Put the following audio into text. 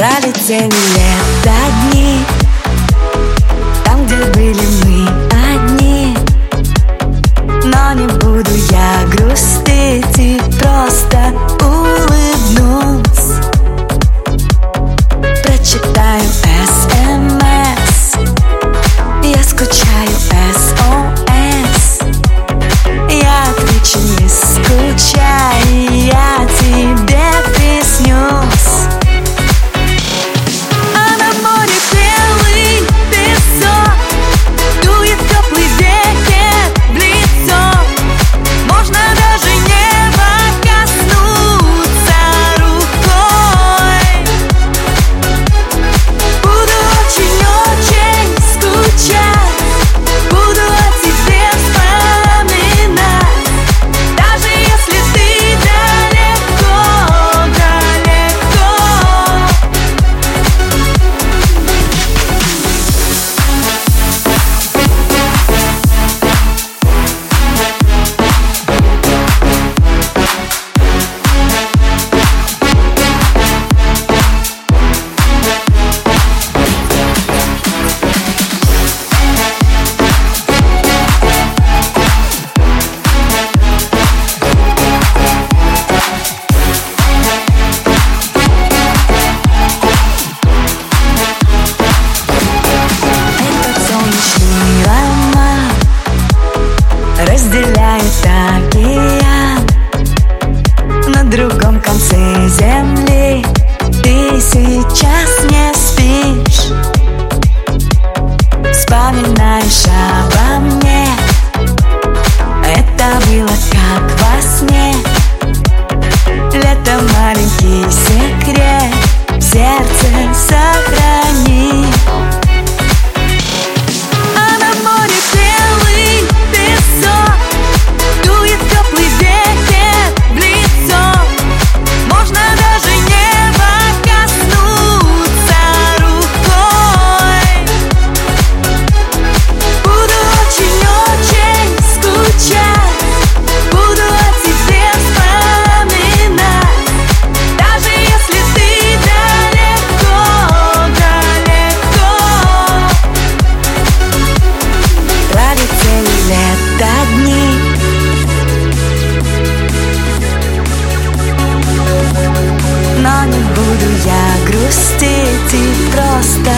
Пролетели лето дни Там, где были мы Разделяет океан. На другом конце земли Ты сейчас не спишь. Вспоминаешь обо мне. Это было как во сне. Лето маленький секрет сердце сохрани Лето дни Но не буду я грустить и просто